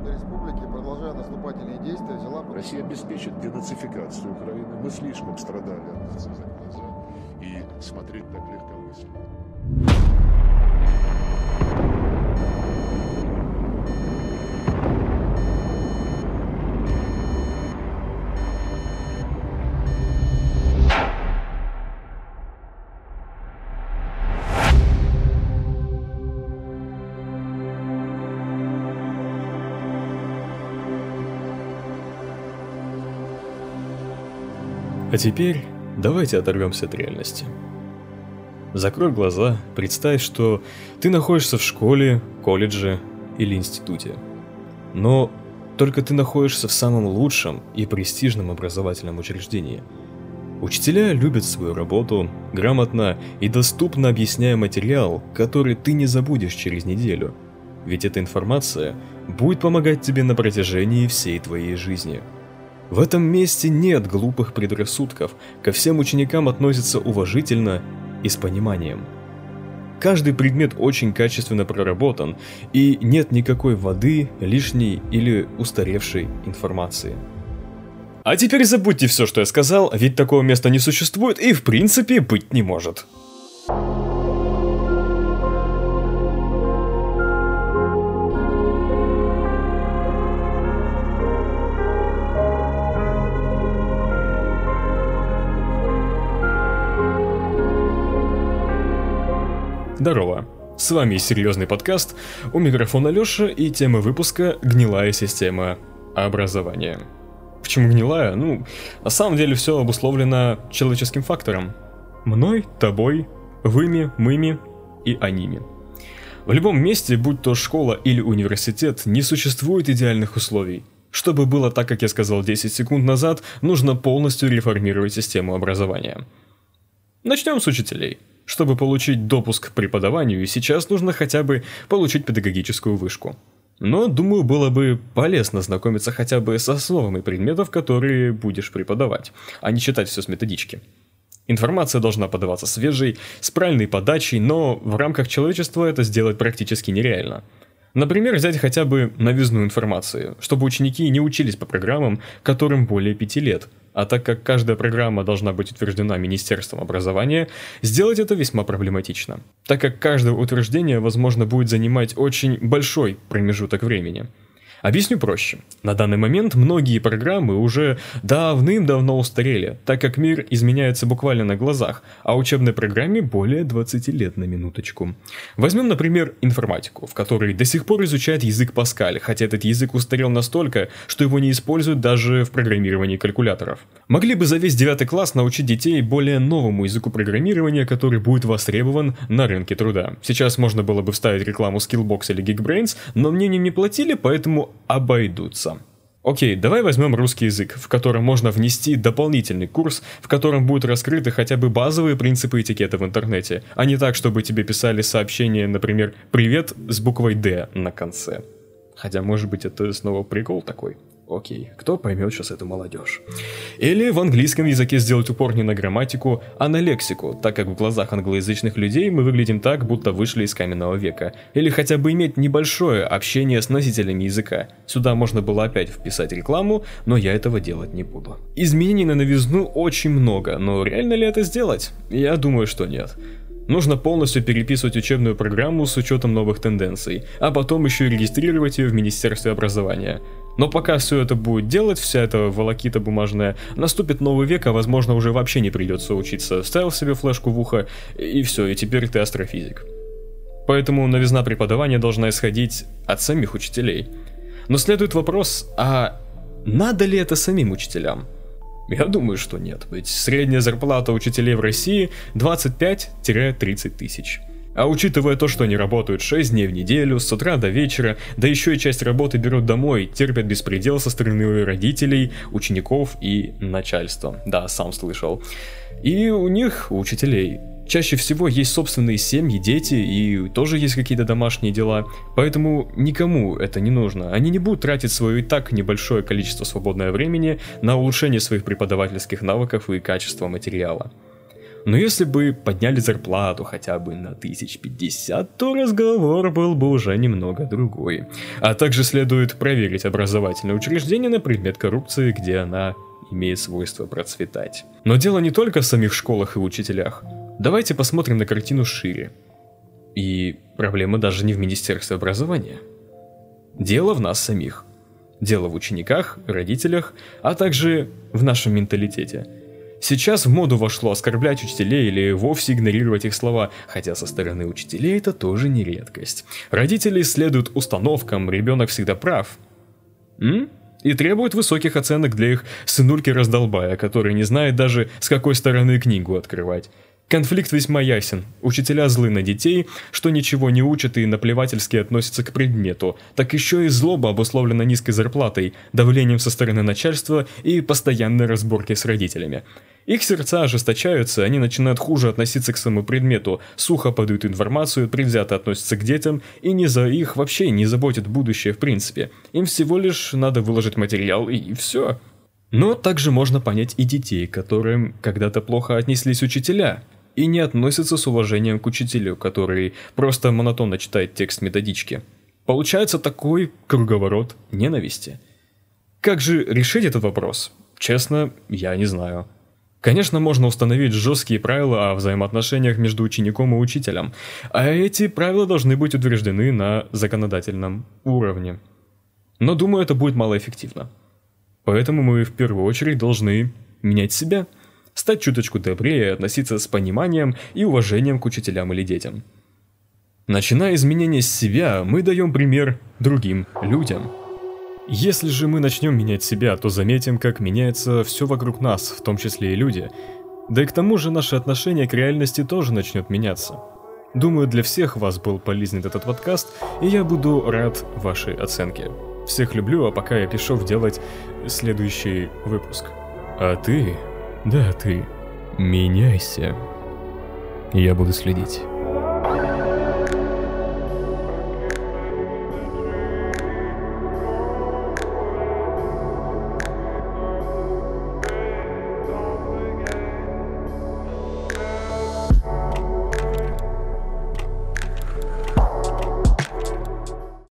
Народной Республики, продолжая наступательные действия, взяла... Россия обеспечит денацификацию Украины. Мы слишком страдали от нацизма. И смотреть так легкомысленно. А теперь давайте оторвемся от реальности. Закрой глаза, представь, что ты находишься в школе, колледже или институте. Но только ты находишься в самом лучшем и престижном образовательном учреждении. Учителя любят свою работу, грамотно и доступно объясняя материал, который ты не забудешь через неделю. Ведь эта информация будет помогать тебе на протяжении всей твоей жизни. В этом месте нет глупых предрассудков, ко всем ученикам относятся уважительно и с пониманием. Каждый предмет очень качественно проработан, и нет никакой воды, лишней или устаревшей информации. А теперь забудьте все, что я сказал, ведь такого места не существует и в принципе быть не может. Здорово. С вами серьезный подкаст, у микрофона Лёша и тема выпуска «Гнилая система образования». Почему гнилая? Ну, на самом деле все обусловлено человеческим фактором. Мной, тобой, выми, мыми и аними. В любом месте, будь то школа или университет, не существует идеальных условий. Чтобы было так, как я сказал 10 секунд назад, нужно полностью реформировать систему образования. Начнем с учителей. Чтобы получить допуск к преподаванию, сейчас нужно хотя бы получить педагогическую вышку. Но, думаю, было бы полезно знакомиться хотя бы с основами предметов, которые будешь преподавать, а не читать все с методички. Информация должна подаваться свежей, с правильной подачей, но в рамках человечества это сделать практически нереально. Например, взять хотя бы новизну информации, чтобы ученики не учились по программам, которым более пяти лет – а так как каждая программа должна быть утверждена Министерством образования, сделать это весьма проблематично, так как каждое утверждение, возможно, будет занимать очень большой промежуток времени – Объясню проще. На данный момент многие программы уже давным-давно устарели, так как мир изменяется буквально на глазах, а учебной программе более 20 лет на минуточку. Возьмем, например, информатику, в которой до сих пор изучают язык Паскаль, хотя этот язык устарел настолько, что его не используют даже в программировании калькуляторов. Могли бы за весь 9 класс научить детей более новому языку программирования, который будет востребован на рынке труда. Сейчас можно было бы вставить рекламу Skillbox или Geekbrains, но мне не платили, поэтому обойдутся. Окей, давай возьмем русский язык, в котором можно внести дополнительный курс, в котором будут раскрыты хотя бы базовые принципы этикета в интернете, а не так, чтобы тебе писали сообщение, например, «Привет» с буквой «Д» на конце. Хотя, может быть, это снова прикол такой. Окей, кто поймет сейчас эту молодежь? Или в английском языке сделать упор не на грамматику, а на лексику, так как в глазах англоязычных людей мы выглядим так, будто вышли из каменного века. Или хотя бы иметь небольшое общение с носителями языка. Сюда можно было опять вписать рекламу, но я этого делать не буду. Изменений на новизну очень много, но реально ли это сделать? Я думаю, что нет. Нужно полностью переписывать учебную программу с учетом новых тенденций, а потом еще и регистрировать ее в Министерстве образования. Но пока все это будет делать, вся эта волокита бумажная, наступит новый век, а возможно уже вообще не придется учиться. Вставил себе флешку в ухо, и все, и теперь ты астрофизик. Поэтому новизна преподавания должна исходить от самих учителей. Но следует вопрос, а надо ли это самим учителям? Я думаю, что нет, ведь средняя зарплата учителей в России 25-30 тысяч. А учитывая то, что они работают 6 дней в неделю, с утра до вечера, да еще и часть работы берут домой, терпят беспредел со стороны родителей, учеников и начальства. Да, сам слышал. И у них, у учителей, чаще всего есть собственные семьи, дети и тоже есть какие-то домашние дела, поэтому никому это не нужно. Они не будут тратить свое и так небольшое количество свободного времени на улучшение своих преподавательских навыков и качества материала. Но если бы подняли зарплату хотя бы на 1050, то разговор был бы уже немного другой. А также следует проверить образовательное учреждение на предмет коррупции, где она имеет свойство процветать. Но дело не только в самих школах и учителях. Давайте посмотрим на картину шире. И проблема даже не в Министерстве образования. Дело в нас самих. Дело в учениках, родителях, а также в нашем менталитете. Сейчас в моду вошло оскорблять учителей или вовсе игнорировать их слова, хотя со стороны учителей это тоже не редкость. Родители следуют установкам, ребенок всегда прав. М? И требует высоких оценок для их сынульки-раздолбая, который не знает даже с какой стороны книгу открывать. Конфликт весьма ясен. Учителя злы на детей, что ничего не учат и наплевательски относятся к предмету. Так еще и злоба обусловлена низкой зарплатой, давлением со стороны начальства и постоянной разборки с родителями. Их сердца ожесточаются, они начинают хуже относиться к своему предмету, сухо подают информацию, предвзято относятся к детям и не за их вообще не заботит будущее в принципе. Им всего лишь надо выложить материал и все. Но также можно понять и детей, которым когда-то плохо отнеслись учителя – и не относится с уважением к учителю, который просто монотонно читает текст методички. Получается такой круговорот ненависти. Как же решить этот вопрос? Честно, я не знаю. Конечно, можно установить жесткие правила о взаимоотношениях между учеником и учителем, а эти правила должны быть утверждены на законодательном уровне. Но думаю, это будет малоэффективно. Поэтому мы в первую очередь должны менять себя – стать чуточку добрее относиться с пониманием и уважением к учителям или детям. Начиная изменения с себя, мы даем пример другим людям. Если же мы начнем менять себя, то заметим, как меняется все вокруг нас, в том числе и люди. Да и к тому же наше отношение к реальности тоже начнет меняться. Думаю, для всех вас был полезен этот подкаст, и я буду рад вашей оценке. Всех люблю, а пока я пишу делать следующий выпуск. А ты да, ты. Меняйся. Я буду следить.